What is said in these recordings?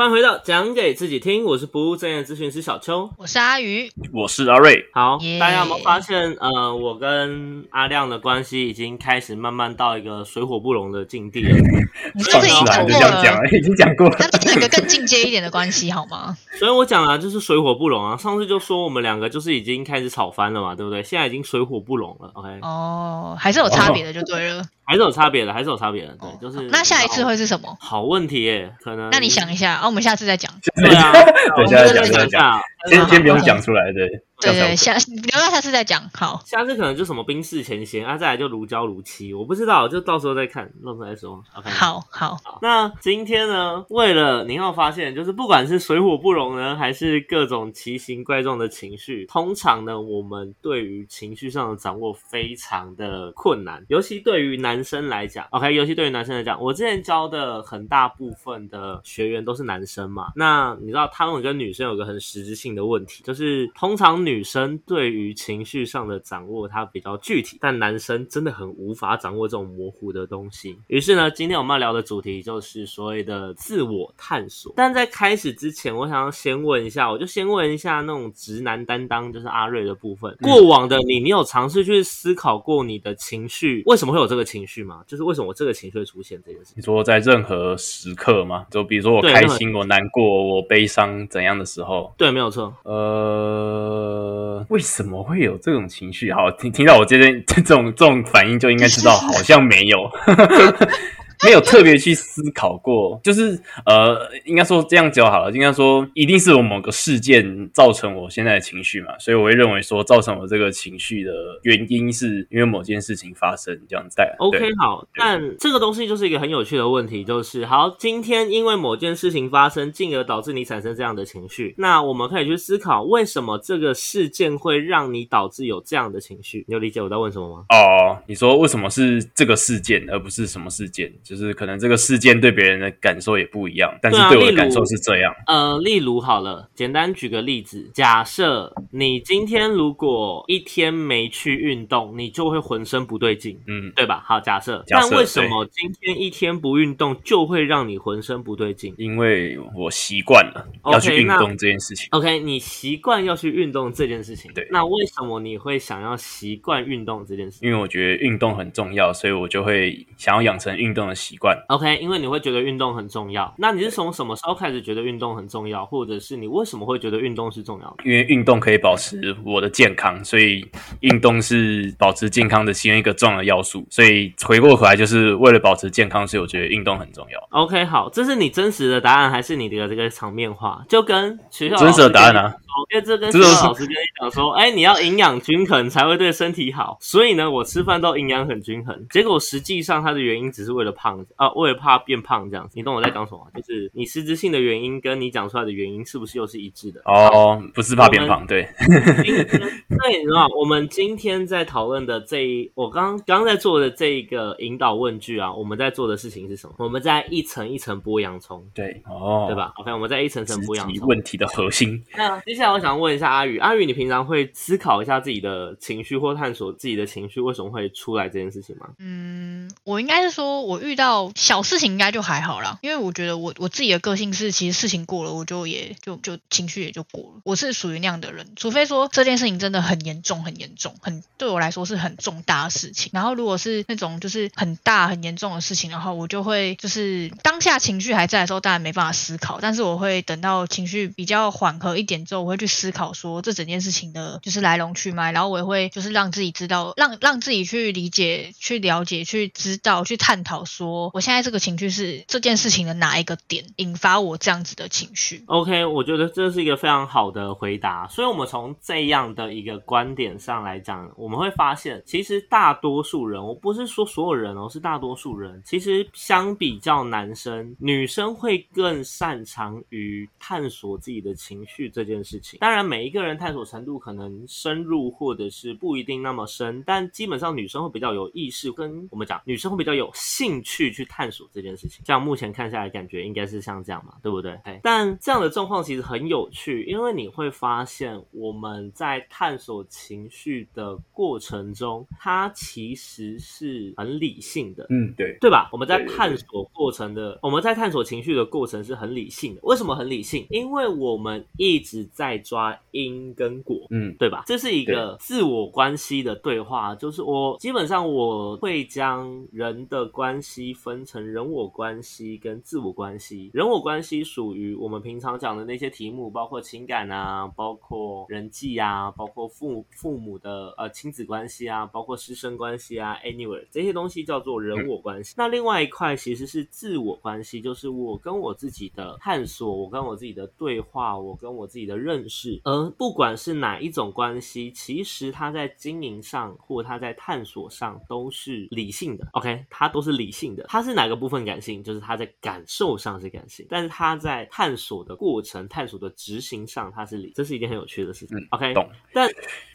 欢迎回到讲给自己听，我是不务正业咨询师小邱。我是阿鱼，我是阿瑞，好耶大家有没有发现，呃，我跟阿亮的关系已经开始慢慢到一个水火不容的境地了。你上次已经讲过就这样讲了，了，已经讲过了。那这是一个更进阶一点的关系好吗？所以我讲了，就是水火不容啊。上次就说我们两个就是已经开始吵翻了嘛，对不对？现在已经水火不容了，OK，、哦，还是有差别的就对了。还是有差别的，还是有差别的，对，哦就是。那下一次会是什么？好问题耶，可能。那你想一下，啊，我们下次再讲。对啊，等一下再讲，再讲，一下，先先不用讲出来，对，对对，下留到下次再讲。好，下次可能就什么冰释前嫌啊，再来就如胶如漆，我不知道，就到时候再看，到时候再说。OK，好，好，好，那今天呢，为了你要发现，就是不管是水火不容呢，还是各种奇形怪状的情绪，通常呢，我们对于情绪上的掌握非常的困难，尤其对于男生来讲，OK，尤其对于男生来讲，我之前教的很大部分的学员都是男生嘛，那你知道他们跟女生有个很实质性的问题，就是通常女生对于情绪上的掌握它比较具体，但男生真的很无法掌握这种模糊的东西。于是呢，今天我们要聊的主题就是所谓的自我探索。但在开始之前，我想要先问一下，我就先问一下那种直男担当，就是阿瑞的部分。过往的你，你有尝试去思考过你的情绪为什么会有这个情绪吗？就是为什么我这个情绪会出现这件事情？你说在任何时刻吗，就比如说我开心、我难过、我悲伤怎样的时候，对，没有错。呃，为什么会有这种情绪？好，听听到我这边 这种这种反应，就应该知道好像没有。没有特别去思考过，就是呃，应该说这样讲好了，应该说一定是我某个事件造成我现在的情绪嘛，所以我会认为说造成我这个情绪的原因是因为某件事情发生这样子。对 OK，好，但这个东西就是一个很有趣的问题，就是好，今天因为某件事情发生，进而导致你产生这样的情绪，那我们可以去思考，为什么这个事件会让你导致有这样的情绪？你有理解我在问什么吗？哦，你说为什么是这个事件，而不是什么事件？就是可能这个事件对别人的感受也不一样，但是对我的感受是这样。呃，例如好了，简单举个例子，假设你今天如果一天没去运动，你就会浑身不对劲。嗯，对吧？好，假设，假设但为什么今天一天不运动就会让你浑身不对劲？因为我习惯了要去运动这件事情。OK，你习惯要去运动这件事情，对那为什么你会想要习惯运动这件事情因为我觉得运动很重要，所以我就会想要养成运动的习惯。？OK，因为你会觉得运动很重要。那你是从什么时候开始觉得运动很重要，或者是你为什么会觉得运动是重要的？因为运动可以保持我的健康，所以运动是保持健康的其中一个重要的要素。所以回过头来，就是为了保持健康，所以我觉得运动很重要。OK，好，这是你真实的答案，还是你的这个场面话？就跟学校真实的答案啊，因为这跟这都是学校老师跟你讲说，哎，你要营养均衡才会对身体好，所以呢，我吃饭都营养很均衡。结果实际上它的原因只是为了胖啊，为了怕变胖这样子。你懂我在讲什么吗？就是你实质性的原因跟你讲出来的原因是不是又是一致的？哦，不是怕变胖，对，今天对，你知道，我们今天在讨论的这一，我刚刚在做的这一个引导问句啊，我们在做的事情是什么？我们在一层一层剥洋葱，对，哦，对？吧？OK，我们在一层层剥洋葱。问题的核心。那接下来我想问一下阿宇，阿宇，你平常会思考一下自己的情绪或探索自己的情绪为什么会出来这件事情吗？嗯，我应该是说，我遇到小事情应该就还好啦，因为我觉得我我自己的个性是，其实事情过了，我就也就就情绪也就过了。我是属于那样的人，除非说这件事情真的很严重、很严重、很对我来说是很重大的事情。然后如果是那种就是很大、很严重的事情，的话我就会就是当下情绪还在的时候，当然没办法思考，但是我会等到情绪比较缓和一点之后，我会去思考说这整件事情的就是来龙去脉，然后我也会就是让自己知道，让让自己去理解、去了解、去知道、去探讨说我现在这个情绪是这件事情的哪一个点引发我这样子的情绪。OK，我觉得这是一个非常好的回答。所以，我们从这样的一个观点上来讲，我们会发现，其实大多数人，我不是说所有人哦，是大多数人，其实相比较男生，女生会更擅长于探索自己的情绪这件事情。当然，每一个人探索程度可能深入或者是不一定那么深，但基本上女生会比较有意识，跟我们讲，女生会比较有兴趣去探索这件事情。像目前看下来，感觉应该是像这样嘛，对不对？但这样的状况其实很有趣，因为你会发现我们在探索情绪的过程中，它其实是很理性的，嗯，对，对吧？我们在探索过程的，我们在探索情绪的过程是很理性的。为什么很理性？因为我们一直在抓因跟果，嗯，对吧？这是一个自我关系的对话，就是我基本上我会将人的关系分成人我关系跟自我关系。人我关系属于我们平常讲的那些题目，包括情感啊，包括人际啊，包括父父母的呃亲子关系啊，包括师生关系啊，anyway 这些东西叫做人我关系。那另外一块其实是自我关系，就是我跟我自己的探索，我跟我自己的对话，我跟我自己的认识。而不管是哪一种关系，其实他在经营上或他在探索上都是理性的。OK，他都是理性的。他是哪个部分感性？就是他在感受上是感性，但是他在探索的过程、探索的执行上，他是理。这是一件很有趣的事情。OK，懂。但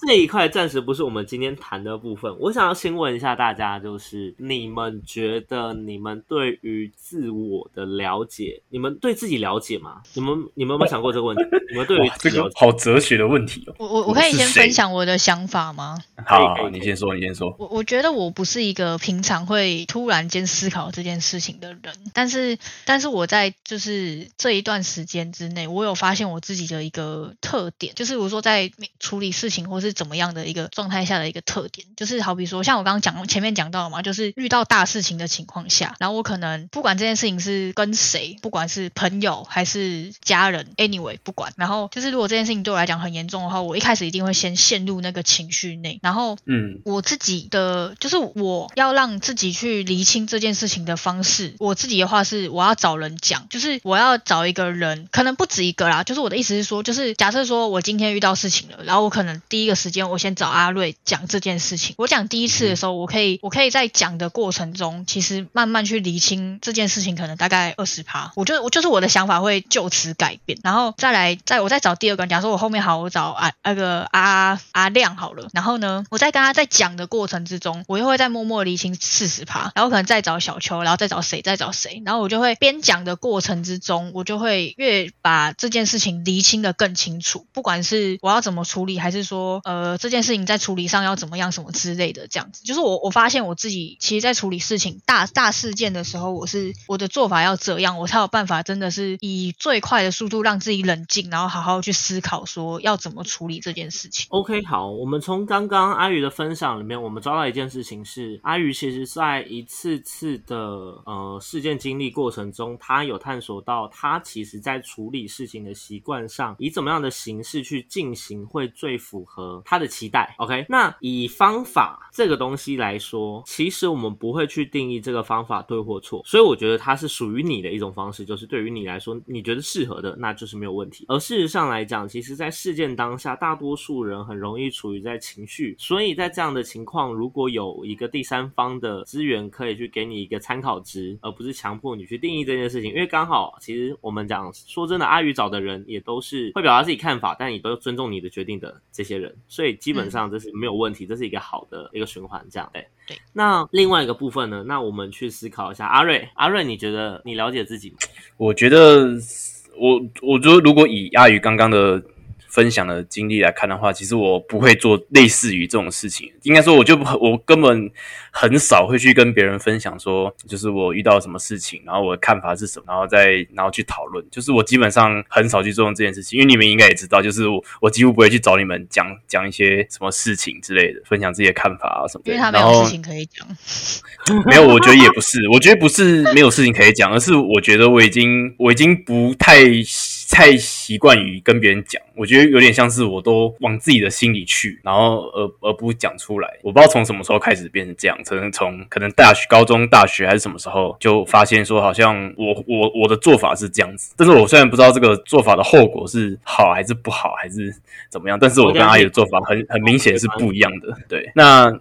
这一块暂时不是我们今天谈的部分。我想要先问一下大家，就是你们觉得你们对于自我的了解，你们对自己了解吗？你们你们有没有想过这个问题？你们对于这个好哲学的问题哦。我我我可以先分享我的想法吗？好，你先说，你先说。我我觉得我不是一个平常会突然间思考这件事情的人，但是但是我在就是这一段时间之内，我有发现我自己的一个特点，就是我说在处理事情或是怎么样的一个状态下的一个特点，就是好比说像我刚刚讲前面讲到嘛，就是遇到大事情的情况下，然后我可能不管这件事情是跟谁，不管是朋友还是家人，anyway 不管，然后就是如果这件事情对我来讲很严重的话，我一开始一定会先陷入那个情绪内，然后嗯，我自己的就是我要让自己去厘清这件事情的方式，我自己的话是我要找人讲，就是我要找一个人，可能不止一个啦，就是我的意思是说，就是假设说我今天遇到事情了，然后我可能第一个时间我先找阿瑞讲这件事情，我讲第一次的时候，我可以我可以在讲的过程中，其实慢慢去厘清这件事情，可能大概二十趴，我就我就是我的想法会就此改变，然后再来再我再找第二个人，假说我后面好我找啊那个阿阿亮好了，然后呢，我在跟他在讲的过程之中，我又会再默默厘清四十趴，然后可能再找小邱，然后再找谁再找谁，然后我就会边讲的过程之中，我就会越把这件事情厘清的更清楚，不管是我要怎么处理，还是说呃这件事情在处理上要怎么样什么之类的，这样子，就是我我发现我自己其实，在处理事情大大事件的时候，我是我的做法要这样，我才有办法真的是以最快的速度让自己冷静，然后好好去思考说要怎么处理这件事情。OK，好，我们从刚刚阿宇的分享里面，我们抓到一件事情是，阿宇其实在一次次的呃事件经历过程中，他有探索到他其实在处理事情的习惯上，以怎么样的形式去进行会最符合他的期待。OK，那以方法这个东西来说，其实我们不会去定义这个方法对或错，所以我觉得它是属于你的一种方式，就是对于你来说，你觉得适合的，那就是没有问题。而事实上来讲，其实在事件当下，大多数人很容易处于在情绪，所以在这样的情况，如果有一个第三方的资源可以去给你一个参考值，而不是强迫你去定义这件事情，因为刚好其实我们讲说真的，阿宇找的人也都是会表达自己看法，但也都尊重你的决定的这些人，所以基本上这是没有问题，这是一个好的一个循环，这样对。对，那另外一个部分呢？那我们去思考一下，阿瑞，阿瑞，你觉得你了解自己吗？我觉得，我我觉得如果以阿宇刚刚的分享的经历来看的话，其实我不会做类似于这种事情。应该说，我就我根本很少会去跟别人分享说，就是我遇到什么事情，然后我的看法是什么，然后再然后去讨论。就是我基本上很少去做这件事情，因为你们应该也知道，就是我我几乎不会去找你们讲讲一些什么事情之类的，分享自己的看法啊什么的。因为他没有事情可以讲。没有，我觉得也不是，我觉得不是没有事情可以讲，而是我觉得我已经我已经不太太习惯于跟别人讲，我觉得有点像是我都往自己的心里去，然后而而不讲出来。我不知道从什么时候开始变成这样，可能从可能大学、高中、大学还是什么时候就发现说，好像我我我的做法是这样子，但是我虽然不知道这个做法的后果是好还是不好，还是怎么样，但是我跟阿姨的做法很很明显是不一样的。对，那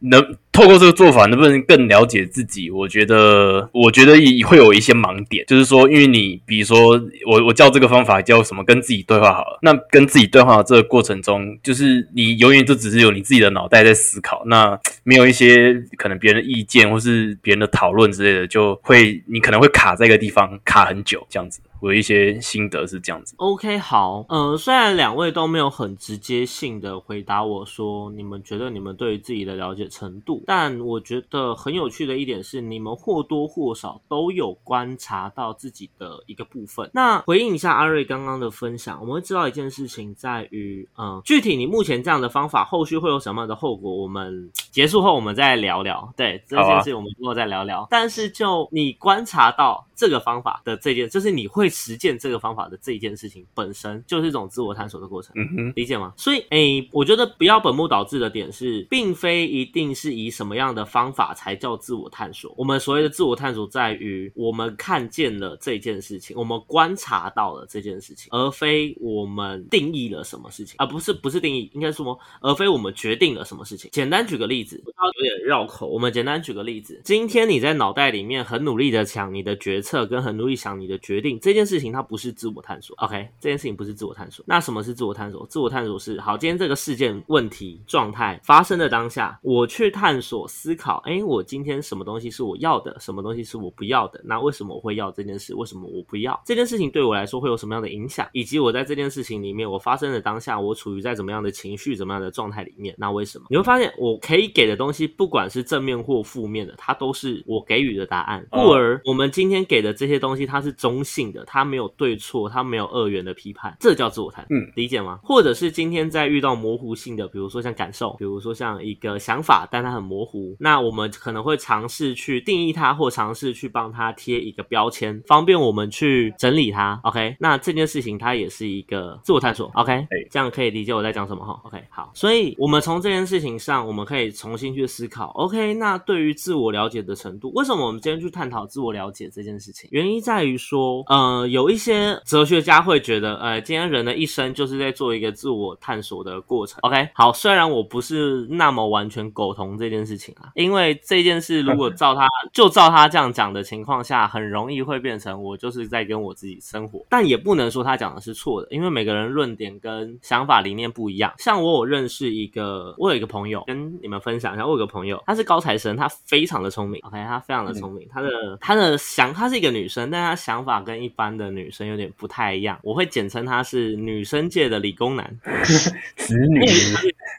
能透过这个做法，能不能更了解自己？我觉得，我觉得也会有一些盲点，就是说，因为你比如说，我我叫这个方法叫什么，跟自己对话好了。那跟自己对话的这个过程中，就是你永远就只是有你自己的脑袋在思考，那没有一些可能别人的意见或是别人的讨论之类的，就会你可能会卡在一个地方卡很久，这样子。我一些心得是这样子。OK，好，呃，虽然两位都没有很直接性的回答我说你们觉得你们对于自己的了解程度，但我觉得很有趣的一点是，你们或多或少都有观察到自己的一个部分。那回应一下阿瑞刚刚的分享，我们会知道一件事情在于，嗯，具体你目前这样的方法后续会有什么样的后果，我们结束后我们再聊聊。对这件事，我们之后再聊聊。但是就你观察到这个方法的这件，就是你会。实践这个方法的这一件事情本身就是一种自我探索的过程，嗯哼，理解吗？所以，诶，我觉得不要本末倒置的点是，并非一定是以什么样的方法才叫自我探索。我们所谓的自我探索，在于我们看见了这件事情，我们观察到了这件事情，而非我们定义了什么事情，而不是不是定义，应该说，而非我们决定了什么事情。简单举个例子，知道有点绕口，我们简单举个例子，今天你在脑袋里面很努力的想你的决策，跟很努力想你的决定这件。件事情它不是自我探索，OK，这件事情不是自我探索。那什么是自我探索？自我探索是好，今天这个事件、问题、状态发生的当下，我去探索、思考，哎，我今天什么东西是我要的，什么东西是我不要的？那为什么我会要这件事？为什么我不要这件事情？对我来说会有什么样的影响？以及我在这件事情里面，我发生的当下，我处于在怎么样的情绪、怎么样的状态里面？那为什么？你会发现，我可以给的东西，不管是正面或负面的，它都是我给予的答案。故而，我们今天给的这些东西，它是中性的。它没有对错，它没有二元的批判，这叫自我探索，嗯，理解吗？或者是今天在遇到模糊性的，比如说像感受，比如说像一个想法，但它很模糊，那我们可能会尝试去定义它，或尝试去帮它贴一个标签，方便我们去整理它。OK，那这件事情它也是一个自我探索。OK，这样可以理解我在讲什么哈。OK，好，所以我们从这件事情上，我们可以重新去思考。OK，那对于自我了解的程度，为什么我们今天去探讨自我了解这件事情？原因在于说，呃，有一些哲学家会觉得，呃，今天人的一生就是在做一个自我探索的过程。OK，好，虽然我不是那么完全苟同这件事情啊，因为这件事如果照他就照他这样讲的情况下，很容易会变成我就是在跟我自己生活，但也不能说他讲的是错的，因为每个人论点跟想法理念不一样。像我有认识一个，我有一个朋友跟你们分享一下，我有个朋友，他是高材生，他非常的聪明，OK，他非常的聪明，他的他的想，他是一个女生，但她想法跟一般。的女生有点不太一样，我会简称她是女生界的理工男，子女，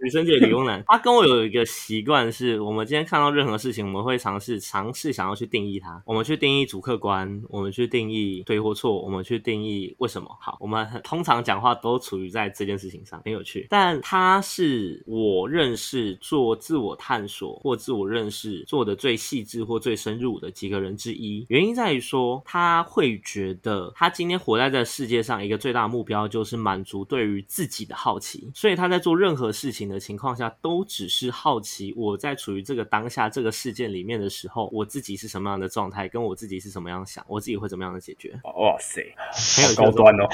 女生界理工男。他跟我有一个习惯，是我们今天看到任何事情，我们会尝试尝试想要去定义它，我们去定义主客观，我们去定义对或错，我们去定义为什么好。我们通常讲话都处于在这件事情上，很有趣。但他是我认识做自我探索或自我认识做的最细致或最深入的几个人之一，原因在于说他会觉得。他今天活在这世界上，一个最大的目标就是满足对于自己的好奇，所以他在做任何事情的情况下，都只是好奇。我在处于这个当下这个事件里面的时候，我自己是什么样的状态，跟我自己是什么样想，我自己会怎么样的解决？哇塞，很有高端哦！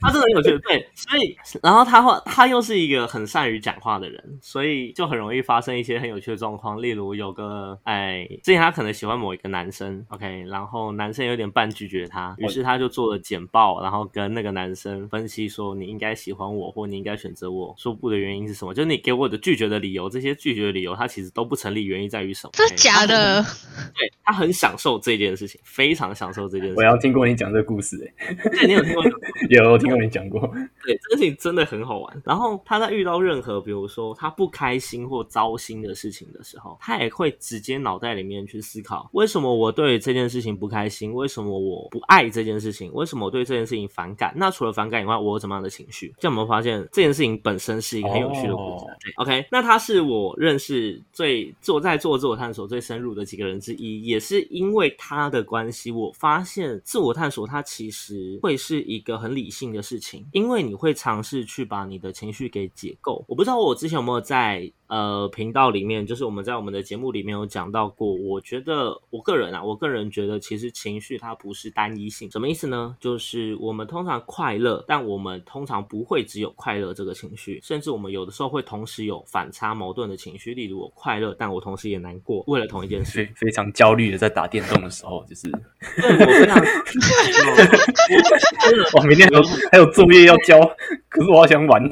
他真的很有趣，对，所以然后他他又是一个很善于讲话的人，所以就很容易发生一些很有趣的状况。例如有个哎，之前他可能喜欢某一个男生，OK，然后男生有点半。拒绝他，于是他就做了简报，然后跟那个男生分析说：“你应该喜欢我，或你应该选择我。说不的原因是什么？就是你给我的拒绝的理由，这些拒绝的理由，它其实都不成立。原因在于什么？这是假的。对他很享受这件事情，非常享受这件事。我要听过你讲这个故事，哎，对你有听过？有，我听过你讲过。对，这个事情真的很好玩。然后他在遇到任何，比如说他不开心或糟心的事情的时候，他也会直接脑袋里面去思考：为什么我对这件事情不开心？为什么我不爱？这件事情为什么我对这件事情反感？那除了反感以外，我有什么样的情绪？这样我们发现这件事情本身是一个很有趣的故事。对，OK，那他是我认识最做在做自我探索最深入的几个人之一，也是因为他的关系，我发现自我探索它其实会是一个很理性的事情，因为你会尝试去把你的情绪给解构。我不知道我之前有没有在。呃频道里面，就是我们在我们的节目里面有讲到过。我觉得我个人啊，我个人觉得其实情绪它不是单一性，什么意思呢？就是我们通常快乐，但我们通常不会只有快乐这个情绪，甚至我们有的时候会同时有反差矛盾的情绪。例如我快乐，但我同时也难过，为了同一件事，非非常焦虑的在打电动的时候，就是对我非常。我，明天还有还有作业要交，可是我好想玩。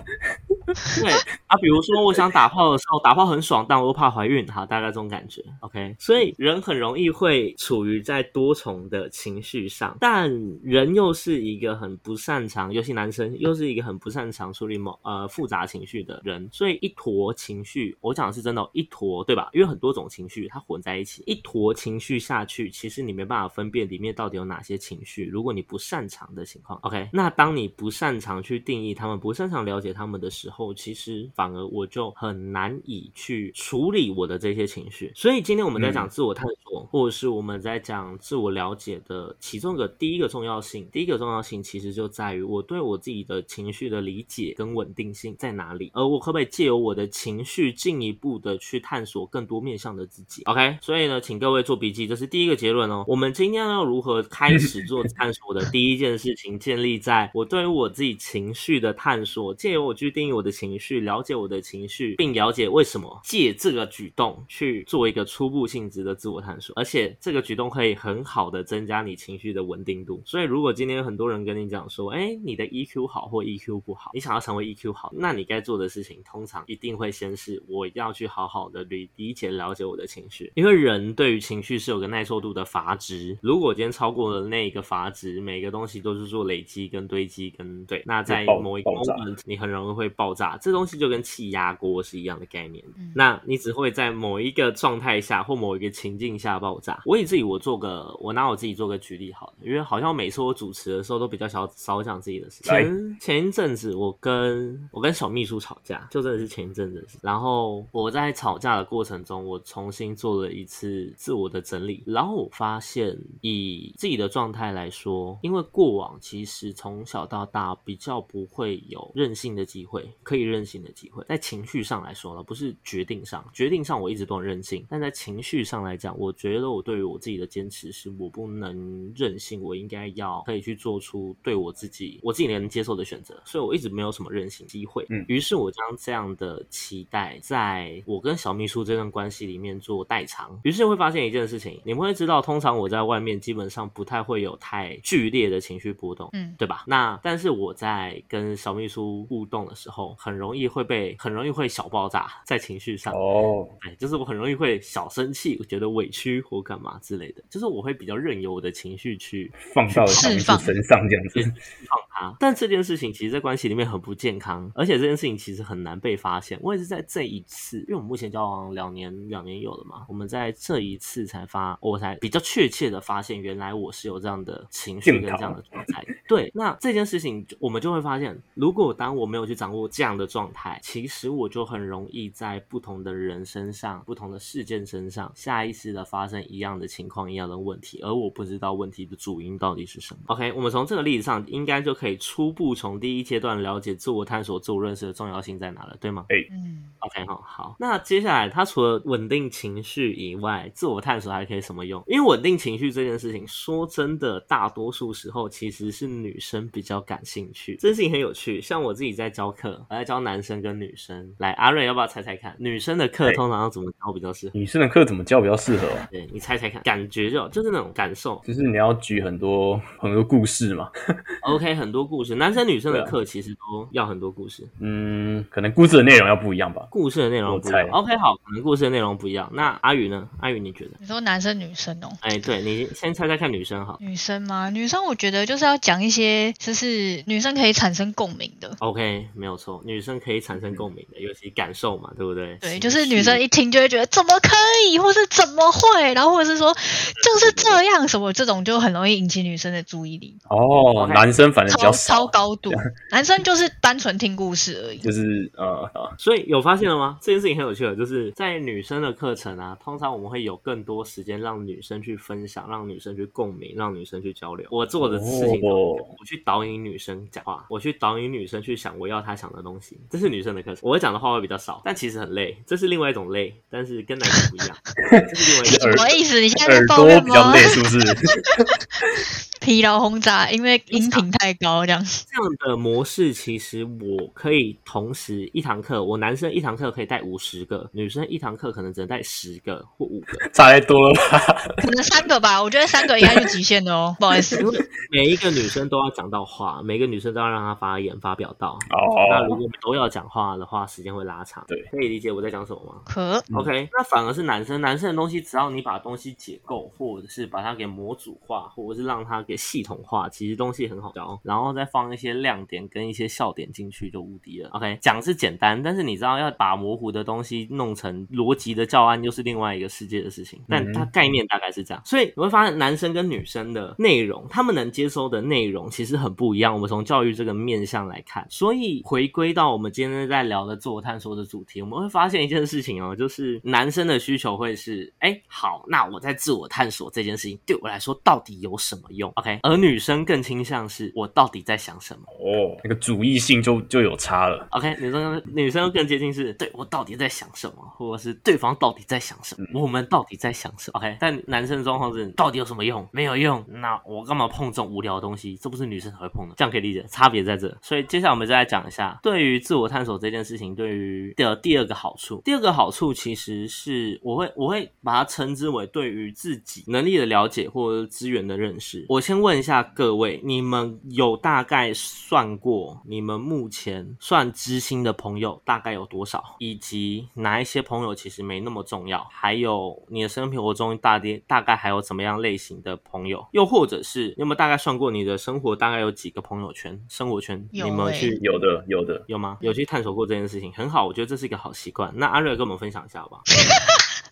对啊，比如说我想打炮的时候，打炮很爽，但我又怕怀孕，哈，大概这种感觉。OK，所以人很容易会处于在多重的情绪上，但人又是一个很不擅长，尤其男生又是一个很不擅长处理某呃复杂情绪的人，所以一坨情绪，我讲的是真的，一坨对吧？因为很多种情绪它混在一起，一坨情绪下去，其实你没办法分辨里面到底有哪些情绪。如果你不擅长的情况，OK，那当你不擅长去定义他们，不擅长了解他们的时候。后其实反而我就很难以去处理我的这些情绪，所以今天我们在讲自我探索，或者是我们在讲自我了解的其中一个第一个重要性，第一个重要性其实就在于我对我自己的情绪的理解跟稳定性在哪里，而我可不可以借由我的情绪进一步的去探索更多面向的自己？OK，所以呢，请各位做笔记，这是第一个结论哦。我们今天要如何开始做 探索的第一件事情，建立在我对于我自己情绪的探索，借由我去定义我的。情绪了解我的情绪，并了解为什么借这个举动去做一个初步性质的自我探索，而且这个举动可以很好的增加你情绪的稳定度。所以，如果今天有很多人跟你讲说，哎，你的 EQ 好或 EQ 不好，你想要成为 EQ 好，那你该做的事情通常一定会先是我要去好好的理理解了解我的情绪，因为人对于情绪是有个耐受度的阀值。如果今天超过了那个阀值，每个东西都是做累积跟堆积跟对，那在某一个 moment 你很容易会爆炸。这东西就跟气压锅是一样的概念，那你只会在某一个状态下或某一个情境下爆炸。我以自己我做个，我拿我自己做个举例好了，因为好像每次我主持的时候都比较少少讲自己的事。前前一阵子我跟我跟小秘书吵架，就真的是前一阵子。然后我在吵架的过程中，我重新做了一次自我的整理，然后我发现以自己的状态来说，因为过往其实从小到大比较不会有任性的机会。可以任性的机会，在情绪上来说了，不是决定上，决定上我一直都很任性，但在情绪上来讲，我觉得我对于我自己的坚持是，我不能任性，我应该要可以去做出对我自己我自己能接受的选择，所以我一直没有什么任性机会。嗯，于是我将这样的期待，在我跟小秘书这段关系里面做代偿，于是会发现一件事情，你们会知道，通常我在外面基本上不太会有太剧烈的情绪波动，嗯，对吧？那但是我在跟小秘书互动的时候。很容易会被，很容易会小爆炸在情绪上哦，哎，就是我很容易会小生气，我觉得委屈或干嘛之类的，就是我会比较任由我的情绪去放到释放身上这样子放它。但这件事情其实，在关系里面很不健康，而且这件事情其实很难被发现。我也是在这一次，因为我们目前交往两年，两年有了嘛，我们在这一次才发，我才比较确切的发现，原来我是有这样的情绪跟这样的状态。对，那这件事情我们就会发现，如果当我没有去掌握这样。的状态，其实我就很容易在不同的人身上、不同的事件身上，下意识的发生一样的情况、一样的问题，而我不知道问题的主因到底是什么。OK，我们从这个例子上，应该就可以初步从第一阶段了解自我探索、自我认识的重要性在哪了，对吗？哎，嗯，OK，好，好。那接下来，它除了稳定情绪以外，自我探索还可以什么用？因为稳定情绪这件事情，说真的，大多数时候其实是女生比较感兴趣。这件事情很有趣，像我自己在教课，我在教男生跟女生。来，阿瑞要不要猜猜看，女生的课通常要怎么教比较适合？女生的课怎么教比较适合？对你猜猜看，感觉就就是那种感受，就是你要举很多很多故事嘛。OK，很多故事，男生女生的课其实都要很多故事。嗯，可能故事的内容要不一样吧。故事的内容不一样。OK，好，可能故事的内容不一样。那阿宇呢？阿宇你觉得？你说男生女生哦？哎，对你先猜猜看，女生好。女生吗？女生我觉得就是要讲一些，就是女生可以产生共鸣的。OK，没有错，女生可以产生共鸣的，尤其感受嘛，对不对？对，就是女生一听就会觉得怎么可以，或是怎么会，然后或者是说就是这样什么，这种就很容易引起女生的注意力。哦，男生反正教超少，高度，男生就是单纯听故事而已。就是呃啊，所以有发现了吗？这件事情很有趣的，就是在女生的课程啊，通常我们会有更多时间让女生去分享，让女生去共鸣，让女生去交流。我做的事情都哦我去导引女生讲话，我去导引女生去想我要她想的东西，这是女生的课程。我会讲的话会比较少，但其实很累，这是另外一种累，但是跟男生不一样，这是另外一种。什么意思？你现在在耳抱怨吗朵比较累，？是不是？疲劳轰炸，因为音频太高，这样。这样的模式，其实我可以同时一堂课，我男生一堂课可以带五十个，女生一堂课可能只能带十个或五个。差太多了吧？可能三个吧，我觉得三个应该是极限的哦，不好意思。因为每一个女生都要讲到话，每个女生都要让她发言发表到。哦那如哦，果都要讲话的话，时间会拉长。对可以理解我在讲什么吗？可嗯 OK，那反而是男生，男生的东西，只要你把东西解构，或者是把它给模组化，或者是让它给系统化，其实东西很好教，然后再放一些亮点跟一些笑点进去就无敌了。OK，讲是简单，但是你知道要把模糊的东西弄成逻辑的教案，又是另外一个世界的事情。但它概念大概是这样，所以你会发现男生跟女生的内容，他们能接收的内容其实很不一样。我们从教育这个面向来看，所以回归到我们今天在聊的自我探索的主题，我们会发现一件事情哦，就是男生的需求会是，哎，好，那我在自我探索这件事情对我来说到底有什么用？OK，而女生更倾向是我到底在想什么。哦，那个主义性就就有差了。OK，女生女生更接近是对我到底在想什么，或者是对方到底在想什么，我们到底在想什么。OK，但男生的状况是到底有什么用？没有用，那我干嘛碰这种无聊的东西？这不是女生才会碰的，这样可以理解，差别在这。所以接下来我们再来讲一下，对于自我探索这件事情，对于的第二个好处，第二个好处其实是我会我会把它称之为对于自己能力的了解或者资源的认识。我先问一下各位，你们有大概算过你们目前算知心的朋友大概有多少，以及哪一些朋友其实没那么重要？还有你的生活中大跌大概还有怎么样类型的朋友？又或者是你有没有大概算过你的生活大概有几个朋友圈、生活圈？有你们欸去有的，有的。有吗？有去探索过这件事情，很好，我觉得这是一个好习惯。那阿瑞跟我们分享一下好不好？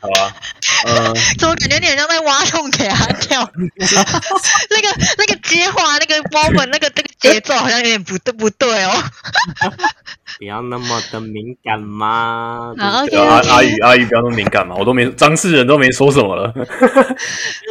好啊，呃，怎么感觉你好像在挖洞给他跳？那个那个接话那个 moment 那个那个节奏好像有点不对不对哦。不要那么的敏感嘛。阿阿宇阿宇不要那么敏感嘛，我都没当事人都没说什么了，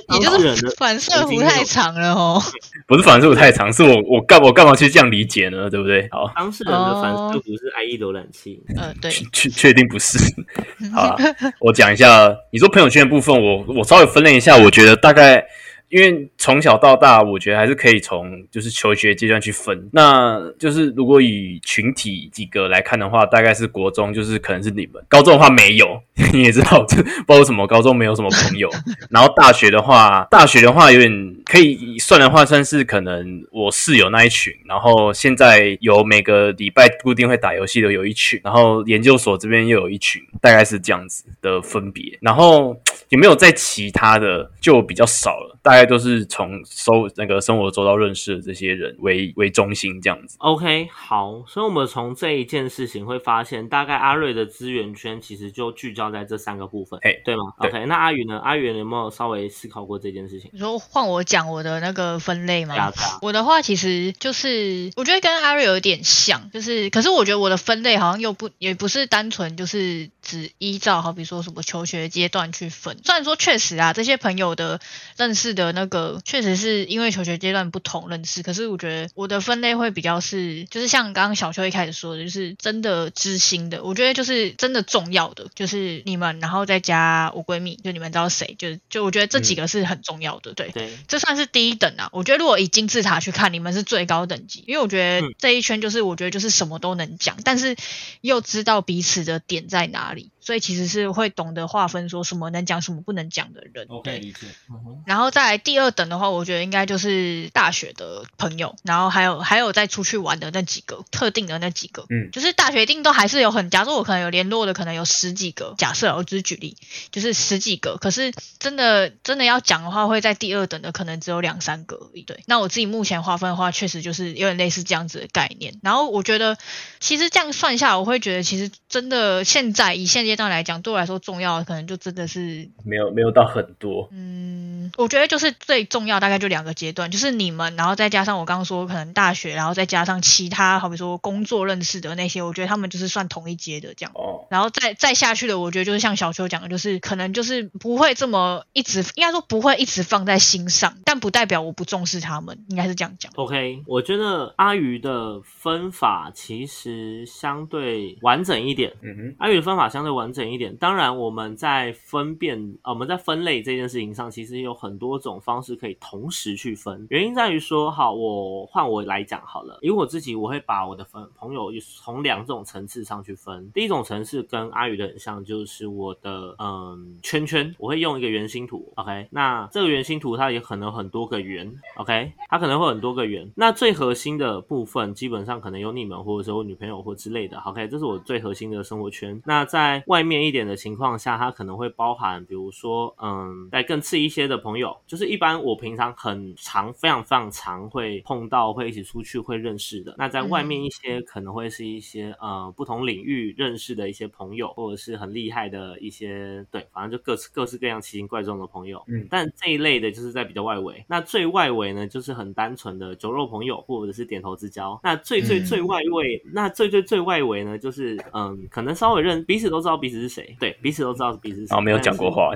你就是反射弧太长了哦。不是反射弧太长，是我我干我干嘛去这样理解呢？对不对？好，当事人的反射弧是 IE 浏览器。呃，对，确确确定不是。好啊，我讲一下，你说朋友圈的部分，我我稍微分类一下，我觉得大概。因为从小到大，我觉得还是可以从就是求学阶段去分。那就是如果以群体几个来看的话，大概是国中，就是可能是你们；高中的话没有，你也知道，这不知道为什么高中没有什么朋友。然后大学的话，大学的话有点可以算的话，算是可能我室友那一群，然后现在有每个礼拜固定会打游戏的有一群，然后研究所这边又有一群，大概是这样子的分别。然后有没有在其他的就比较少了，大概都是从收那个生活周遭认识的这些人为为中心这样子。OK，好，所以我们从这一件事情会发现，大概阿瑞的资源圈其实就聚焦在这三个部分，哎对吗对？OK，那阿宇呢？阿宇有没有稍微思考过这件事情？你说换我讲我的那个分类吗？我的话其实就是，我觉得跟阿瑞有点像，就是，可是我觉得我的分类好像又不也不是单纯就是只依照好比说什么求学阶段去分。虽然说确实啊，这些朋友的认识的那个确实是因为求学阶段不同认识，可是我觉得我的分类会比较是，就是像刚刚小秋一开始说的，就是真的知心的，我觉得就是真的重要的，就是你们，然后再加我闺蜜，就你们知道谁，就就我觉得这几个是很重要的，对。对，这算是第一等啊。我觉得如果以金字塔去看，你们是最高等级，因为我觉得嗯这一圈就是我觉得就是什么都能讲，但是又知道彼此的点在哪里，body. 所以其实是会懂得划分说什么能讲，什么不能讲的人。OK，。理解。嗯然后再来第二等的话，我觉得应该就是大学的朋友，然后还有还有再出去玩的那几个特定的那几个，嗯就是大学一定都还是有很，假如我可能有联络的，可能有十几个，假设我只是举例，就是十几个，可是真的真的要讲的话，会在第二等的可能只有两三个而已。对，那我自己目前划分的话，确实就是有点类似这样子的概念。然后我觉得，其实这样算下来，我会觉得其实真的现在以现阶段来讲，对我来说重要的可能就真的是，没有没有到很多，嗯，我觉得就是最重要大概就两个阶段，就是你们，然后再加上我刚刚说可能大学，然后再加上其他，好比说工作认识的那些，我觉得他们就是算同一阶的这样。哦，然后再再下去的，我觉得就是像小秋讲的，就是可能就是不会这么一直，应该说不会一直放在心上，但不代表我不重视他们，应该是这样讲。OK，我觉得阿鱼的分法其实相对完整一点。嗯哼，阿鱼的分法相对完完整一点。当然，我们在分辨呃我们在分类这件事情上，其实有很多种方式可以同时去分。原因在于说，好，我换我来讲好了。以我自己，我会把我的分朋友从两种层次上去分。第一种层次跟阿宇的很像，就是我的嗯圈圈，我会用一个圆心图。OK，那这个圆心图它也可能很多个圆。OK，它可能会很多个圆。那最核心的部分，基本上可能有你们，或者是我女朋友或之类的。OK，这是我最核心的生活圈。那在外面一点的情况下，它可能会包含，比如说，嗯，在更次一些的朋友，就是一般我平常很常、非常非常常会碰到、会一起出去、会认识的。那在外面一些可能会是一些呃不同领域认识的一些朋友，或者是很厉害的一些，对，反正就各式各式各样奇形怪状的朋友。嗯但这一类的就是在比较外围。那最外围呢，就是很单纯的酒肉朋友，或者是点头之交。那最最嗯最外围，那最最最外围呢，就是嗯，可能稍微认彼此都知道彼此是谁，对，彼此都知道彼此是谁，然后没有 讲过话，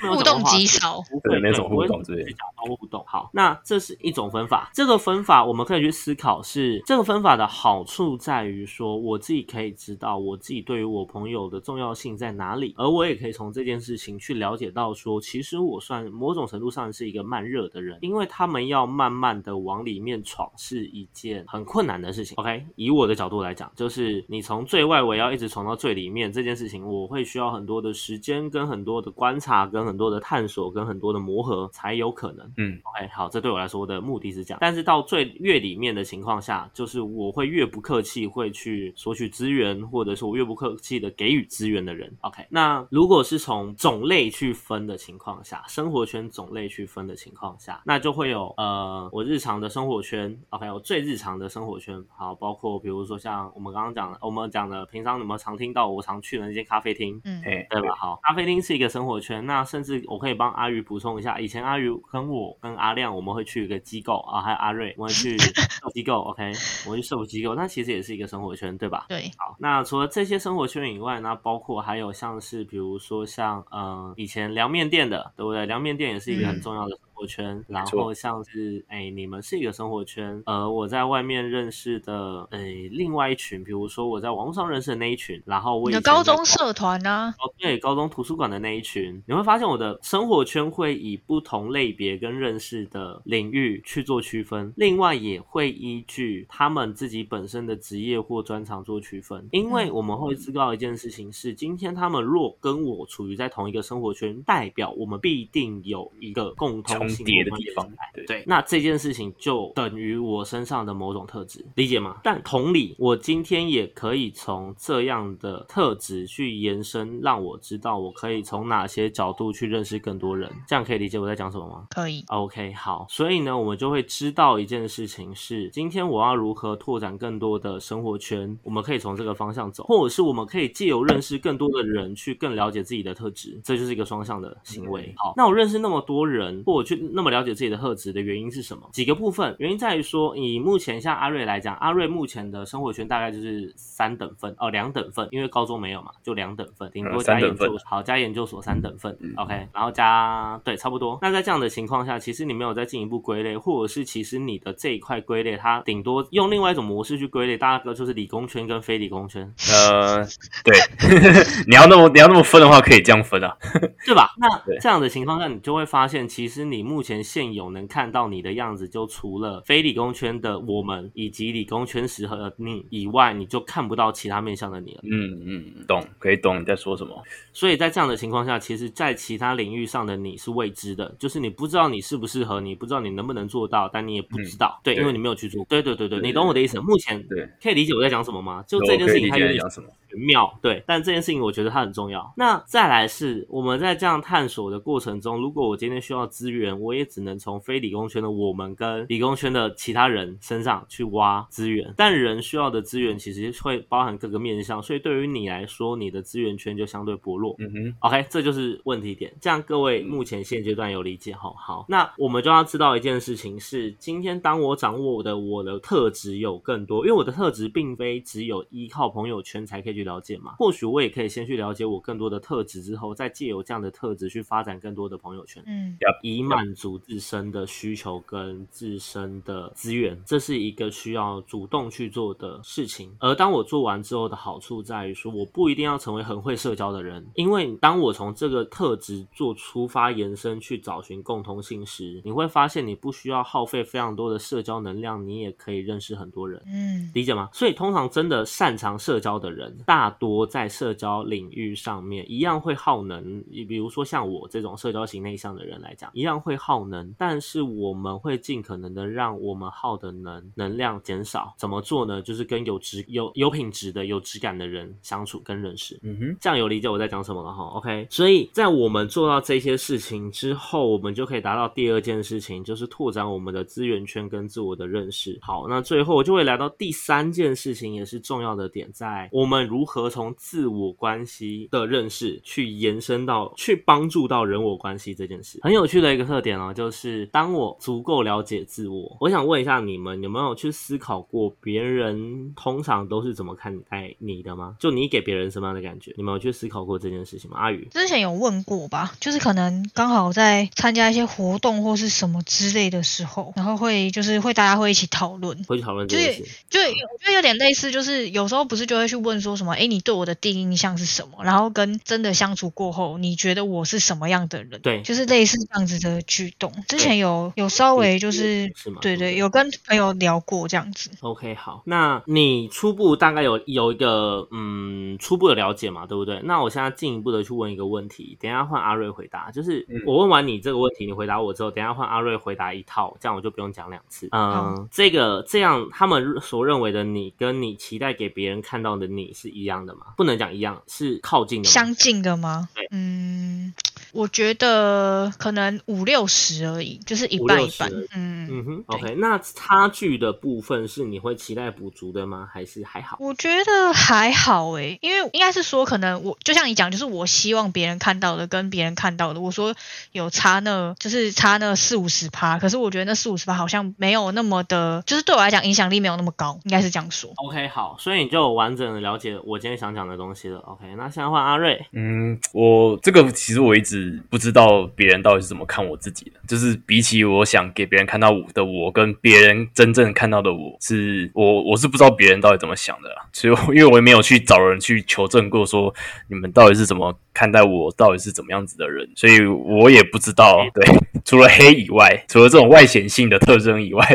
互动极少，不会对没有互动之类讲到互动。好，那这是一种分法。这个分法我们可以去思考是，这个分法的好处在于说，我自己可以知道我自己对于我朋友的重要性在哪里，而我也可以从这件事情去了解到说，其实我算某种程度上是一个慢热的人，因为他们要慢慢的往里面闯是一件很困难的事情。OK，以我的角度来讲，就是你从最外围要一直闯到最里面这件事情，我会需要很多的时间、跟很多的观察、跟很多的探索、跟很多的磨合才有可能。嗯 OK，好，这对我来说的目的是这样。但是到最越里面的情况下，就是我会越不客气，会去索取资源，或者是我越不客气的给予资源的人。OK，那如果是从种类去分的情况下，生活圈种类去分的情况下，那就会有呃我日常的生活圈，OK，我最日常的生活圈，好，包括比如说像我们刚刚讲的，我们讲的平常你们常听到我常去的那间咖啡厅，嗯，哎，对吧？好，咖啡厅是一个生活圈。那甚至我可以帮阿鱼补充一下，以前阿鱼跟我跟阿亮，我们会去一个机构啊，还有阿瑞，我们会去 机构，OK，我们去社福机构，那其实也是一个生活圈，对吧？对，好，那除了这些生活圈以外，那包括还有像是比如说像呃以前凉面店的，对不对？凉面店也是一个很嗯重要的生活圈。然后像是哎你们是一个生活圈，呃我在外面认识的哎另外一群，比如说我在网络上认识的那一群，然后我你的高中社团呢？哦，对，高中图书馆的那一群，你会发现我的生活圈会以不同类别跟认识的领域去做区分，另外也会依据他们自己本身的职业或专长做区分，因为嗯我们会知道一件事情是，今天他们若跟我处于在同一个生活圈，代表我们必定有一个共通性重叠的地方对对，那这件事情就等于我身上的某种特质，理解吗？但同理，我今天也可以从这样的特质去延伸，让我知道我可以从哪些角度去认识更多人。这样可以理解我在讲什么吗？可以，OK，好，所以呢，我们就会知道一件事情是，今天我要如何拓展更多的生活圈，我们可以从这个方向走，或者是我们可以借由认识更多的人，去更了解自己的特质，这就是一个双向的行为。好，那我认识那么多人，或我去那么了解自己的特质的原因是什么？几个部分，原因在于说，以目前像阿瑞来讲，阿瑞目前的生活圈大概就是三等份哦，两等份，因为高中没有嘛，就两等份，顶多加研究好加研究所三等份、嗯 o k 然后加对差不多。那在这样的情况下，其实你没有再进一步归类，或者是其实你的这一块归类，它顶多用另外一种模式去归类，大概就是理工圈跟非理工圈，呃，对，你要那么你要那么分的话，可以这样分啊。对吧？那这样的情况下，你就会发现，其实你目前现有能看到你的样子，就除了非理工圈的我们以及理工圈时候的你以外，你就看不到其他面向的你了。嗯嗯，懂，可以懂你在说什么。所以在这样的情况下，其实，在其他领域上的你是未知的，就是你不知道你适不适合，你不知道你能不能做到，但你也不知道，对，对因为你没有去做。对对对对，对你懂我的意思。目前对，可以理解我在讲什么吗？就这件事情他有点解你在讲什么。玄妙，对，但这件事情我觉得它很重要。那再来是我们在这样探索的过程中，如果我今天需要资源，我也只能从非理工圈的我们跟理工圈的其他人身上去挖资源。但人需要的资源其实会包含各个面向，所以对于你来说，你的资源圈就相对薄弱。嗯哼，OK，这就是问题点。这样各位目前现阶段有理解哈？好，那我们就要知道一件事情是，今天当我掌握的我的特质有更多，因为我的特质并非只有依靠朋友圈才可以去了解嘛。或许我也可以先去了解我更多的特质之后，再借由这样的特质去发展更多的朋友圈。嗯以满足自身的需求跟自身的资源，这是一个需要主动去做的事情。而当我做完之后的好处在于说，我不一定要成为很会社交的人，因为当我从这个特质做出发延伸去找寻共通性时，你会发现你不需要耗费非常多的社交能量，你也可以认识很多人。嗯理解吗？所以通常真的擅长社交的人，大多在社交领域上面一样会耗能。你比如说像我这种社交型内向的人来讲，一样会耗能，但是我们会尽可能的让我们耗的能能量减少。怎么做呢？就是跟有质有有品质的、有质感的人相处跟认识。嗯哼，这样有理解我在讲什么了哈？OK，所以在我们做到这些事情之后，我们就可以达到第二件事情，就是拓展我们的资源圈跟自我的认识。好，那最后就会来到第三件事情，也是重要的点，在我们如何从自我关系的认识去延伸到去帮助到人我关系这件事。很有趣的一个特点哦，就是当我足够了解自我，我想问一下你们有没有去思考过别人通常都是怎么看待你的吗？就你给别人什么样的感觉？你们有去思考过这件事情吗？阿宇，之前有问过吧，就是可能刚好在参加一些活动或是什么之类的时候，然后会就是会大家会一起讨论，会去讨论这件事。就我觉得有点类似，就是有时候不是就会去问说什么，诶，你对我的第一印象是什么？然后跟真的相处过后，你觉得我是什么样的人？对就是类似这样子的举动。之前有有稍微就是是吗？对对，有跟朋友聊过这样子。OK，好，那你初步大概有有一个嗯初步的了解嘛，对不对？那我现在进一步的去问一个问题，等一下换阿瑞回答。就是嗯我问完你这个问题，你回答我之后，等一下换阿瑞回答一套，这样我就不用讲两次。嗯，这个这样他们所认为的你，跟你期待给别人看到的你是一样的吗？不能讲一样，是靠近的吗？相近的吗对？嗯，我觉得可能五六十而已，就是一半一半。嗯，嗯哼，OK，那差距的部分是你会期待补足的吗？还是还好？我觉得还好诶，因为应该是说，可能我就像你讲，就是我希望别人看到的跟别人看到的，我说有差那，就是差那四五十趴，可是我觉得那四五十趴好像没有那么的，就是对我来讲影响力没有那么高，应该是这样说。OK，好，所以你就完整的了解我今天想讲的东西了。OK，那现在换阿瑞。嗯，我这个其实我一直不知道别人到底是怎么看我自己的，就是比起我想给别人看到我的我，跟别人真正看到的我是，我我是不知道别人到底怎么想的，所以因为我也没有去找人去求证过，说你们到底是怎么看待我，到底是怎么样子的人，所以我也不知道。对，除了黑以外，除了这种外显性的特征以外，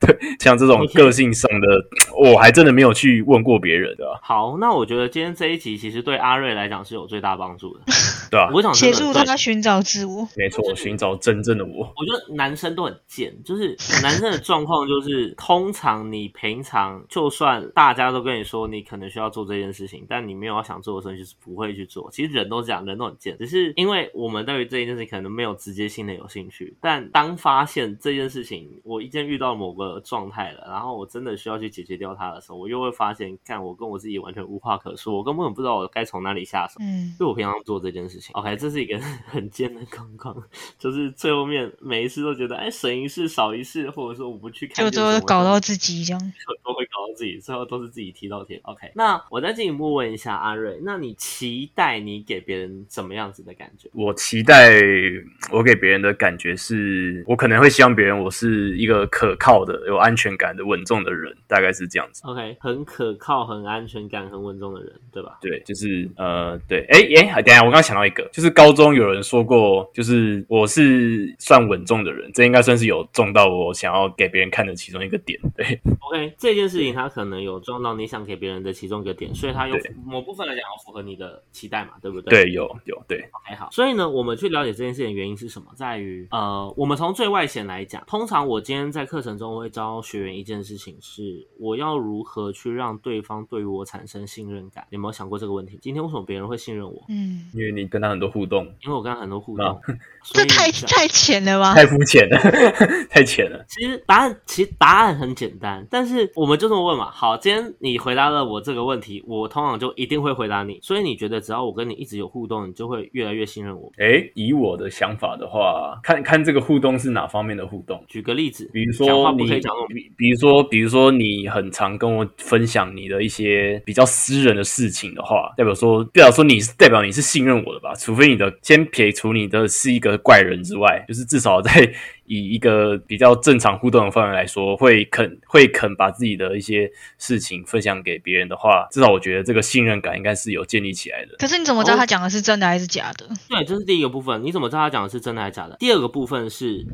对，像这种个性上的，我还真的没有去问过别人的、啊，好，那我觉得今天这一集其实对阿瑞来讲是有最大帮助的。对啊、我想协助真的对他寻找自我。没错，寻找真正的我。我觉得男生都很贱，就是男生的状况就是，通常你平常就算大家都跟你说你可能需要做这件事情，但你没有要想做的时候，就是不会去做。其实人都这样，人都很贱，只是因为我们对于这一件事情可能没有直接性的有兴趣，但当发现这件事情我已经遇到某个状态了，然后我真的需要去解决掉它的时候，我又会发现，干我跟我自己完全无话可说，我根本不知道我该从哪里下手。嗯，就我平常做这件事情，OK，这是一个 很贱的状况，就是最后面每一次都觉得，哎，省一事少一事，或者说我不去看就都会搞到自己这样。都会搞到自己，最后都是自己踢到铁。OK，那我再进一步问一下阿瑞，那你期待你给别人怎么样子的感觉？我期待我给别人的感觉是，我可能会希望别人我是一个可靠的、有安全感的、稳重的人，大概是这样子。OK，很可靠、很安全感、很稳重的人，对吧？对，就是呃，对，哎哎，等一下，我刚刚想到一个，就是高中有人说过，就是我是算稳重的人，这应该算是有中到我想要给别人看的其中一个点。对，OK，这件事情他可能有撞到你想给别人的其中一个点，所以他有某部分来讲要符合你的期待嘛，对不对？对，有有对，OK，好。所以呢，我们去了解这件事情的原因是什么？在于呃，我们从最外显来讲，通常我今天在课程中会教学员一件事情是，我要要如何去让对方对于我产生信任感？有没有想过这个问题？今天为什么别人会信任我？嗯，因为你跟他很多互动，因为我跟他很多互动，这太太浅了吧？太肤浅了，太浅了。其实答案其实答案很简单，但是我们就这么问嘛。好，今天你回答了我这个问题，我通常就一定会回答你。所以你觉得只要我跟你一直有互动，你就会越来越信任我？诶，以我的想法的话，看看这个互动是哪方面的互动。举个例子，比如说你比如说，比如说你很常跟我分享你的一些比较私人的事情的话，代表说，代表说你是代表你是信任我的吧？除非你的先撇除你的是一个怪人之外，就是至少在以一个比较正常互动的范围来说，会肯会肯把自己的一些事情分享给别人的话，至少我觉得这个信任感应该是有建立起来的。可是你怎么知道他讲的是真的还是假的？对，这是第一个部分。你怎么知道他讲的是真的还是假的？第二个部分是，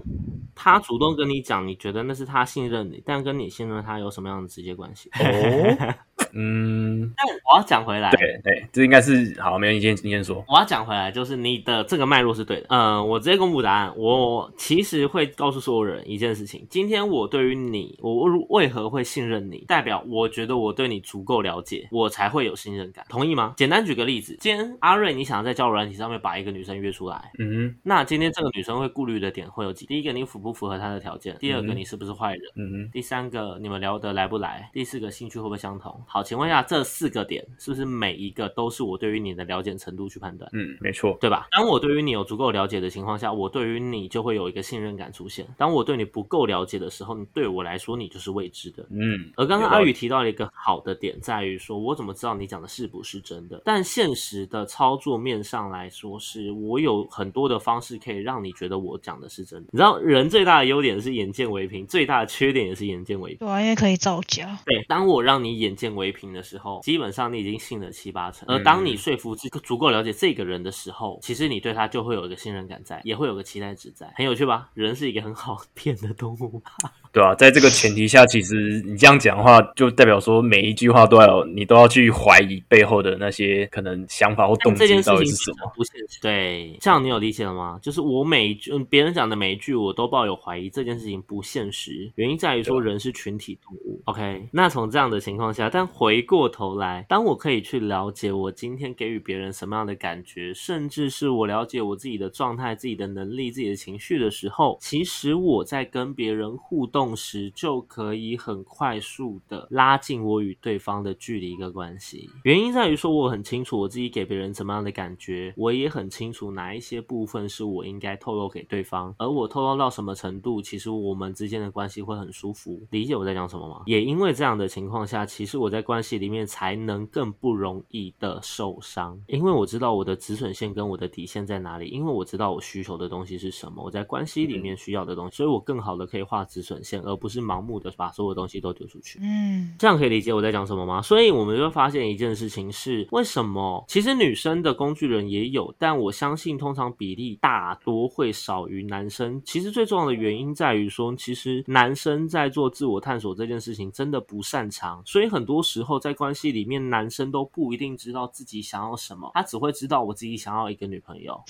他主动跟你讲，你觉得那是他信任你，但跟你信任他有什么样的直接关系？哦，嗯，但我要讲回来，对对，这应该是好，没问题，你先你先说。我要讲回来，就是你的这个脉络是对的。嗯，我直接公布答案。我其实会告诉所有人一件事情：今天我对于你，我为何会信任你？代表我觉得我对你足够了解，我才会有信任感。同意吗？简单举个例子，今天阿瑞，你想要在交友软体上面把一个女生约出来，嗯那今天这个女生会顾虑的点会有几？第一个，你符不符合她的条件；第二个，嗯你是不是坏人；嗯第三个，你们聊得来不来？第四个，兴趣会不会相同？好，请问一下，这四个点是不是每一个都是我对于你的了解程度去判断？嗯，没错。对吧？当我对于你有足够了解的情况下，我对于你就会有一个信任感出现。当我对你不够了解的时候，你对我来说你就是未知的。嗯，而刚刚阿宇提到了一个好的点，在于说我怎么知道你讲的是不是真的？但现实的操作面上来说，是我有很多的方式可以让你觉得我讲的是真的。你知道，人最大的优点是眼见为凭，最大的缺点也是眼见为凭。对啊，因为可以造假。对，当我让你眼见为凭的时候，基本上你已经信了七八成。而当你说服这个足够了解这个人的时候，其实你对他就会有一个信任感在，也会有个期待值在，很有趣吧？人是一个很好 骗的动物吧？对啊，在这个前提下，其实你这样讲的话，就代表说每一句话都要你都要去怀疑背后的那些可能想法或动机到底是什么。不现实。对，这样你有理解了吗？就是我每一句嗯别人讲的每一句，我都抱有怀疑，这件事情不现实。原因在于说人是群体动物。OK，那从这样的情况下，但回过头来，当我可以去了解我今天给予别人什么样的感觉，甚至是我了解我自己的状态、自己的能力、自己的情绪的时候，其实我在跟别人互动时，就可以很快速的拉近我与对方的距离一个关系。原因在于说，我很清楚我自己给别人什么样的感觉，我也很清楚哪一些部分是我应该透露给对方，而我透露到什么程度，其实我们之间的关系会很舒服。理解我在讲什么吗？也因为这样的情况下，其实我在关系里面才能更不容易的受伤，因为我知道我的止损线跟我的底线在哪里，因为我知道我需求的东西是什么，我在关系里面需要的东西，所以我更好的可以画止损线，而不是盲目的把所有东西都丢出去。嗯，这样可以理解我在讲什么吗？所以我们就会发现一件事情是，为什么其实女生的工具人也有，但我相信通常比例大多会少于男生。其实最重要的原因在于说，其实男生在做自我探索这件事情真的不擅长，所以很多时候在关系里面，男生都不一定知道自己想要什么，他只会知道我自己想要一个女朋友。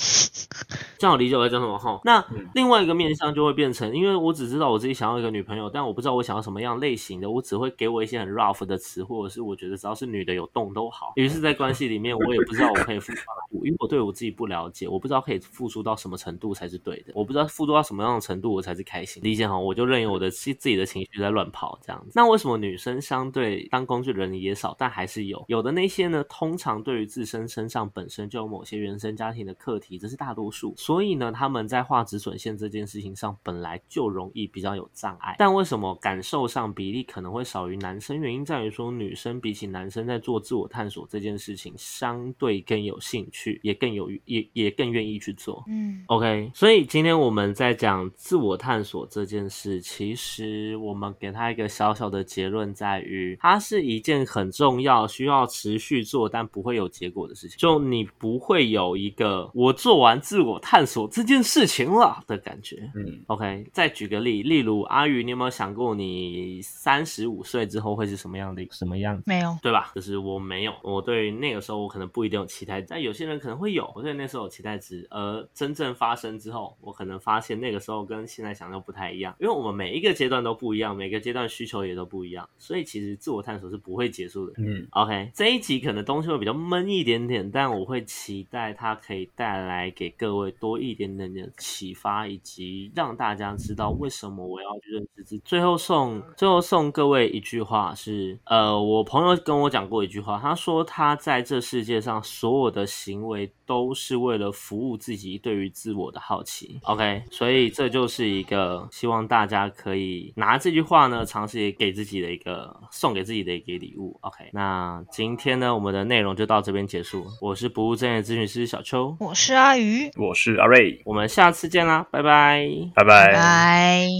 这样我理解我在讲什么哈？那嗯另外一个面向就会变成，因为我只知道我自己想要一个女朋友，但我不知道我想要什么样类型的，我只会给我一些很 rough 的词，或者是我觉得只要是女的有动都好。于是，在关系里面，我也不知道我可以付出到，因为我对我自己不了解，我不知道可以付出到什么程度才是对的，我不知道付出到什么样的程度我才是开心。理解哈？我就任由我的自自己的情绪在乱跑这样子。那为什么女生相对当工具人也少，但还是有有的那些呢？通常对于自身身上本身就有某些原生家庭的课题，这是大多数。所以呢，他们在画止损线这件事情上本来就容易比较有障碍。但为什么感受上比例可能会少于男生？原因在于说，女生比起男生在做自我探索这件事情，相对更有兴趣，也更有也也更愿意去做。嗯 OK，所以今天我们在讲自我探索这件事，其实我们给他一个小小的结论，在于它是一件很重要、需要持续做但不会有结果的事情。就你不会有一个我做完自我探索这件事情了的感觉。嗯，OK，再举个例，例如阿宇，你有没有想过你三十五岁之后会是什么样的什么样子？没有，对吧？就是我没有，我对那个时候我可能不一定有期待，但有些人可能会有。我对那时候有期待值，而真正发生之后，我可能发现那个时候跟现在想象不太一样，因为我们每一个阶段都不一样，每个阶段需求也都不一样，所以其实自我探索是不会结束的。嗯 OK，这一集可能东西会比较闷一点点，但我会期待它可以带来给各位多一点点的启发，以及让大家知道为什么我要去认识自己。最后送最后送各位一句话是，呃，我朋友跟我讲过一句话，他说他在这世界上所有的行为都是为了服务自己对于自我的好奇。OK，所以这就是一个希望大家可以拿这句话呢，尝试给自己的一个送给自己的一个礼物。OK，那今天呢，我们的内容就到这边结束。我是不务正业咨询师小邱，我是阿鱼，我是阿瑞，我们下次见啦，拜拜。拜拜拜。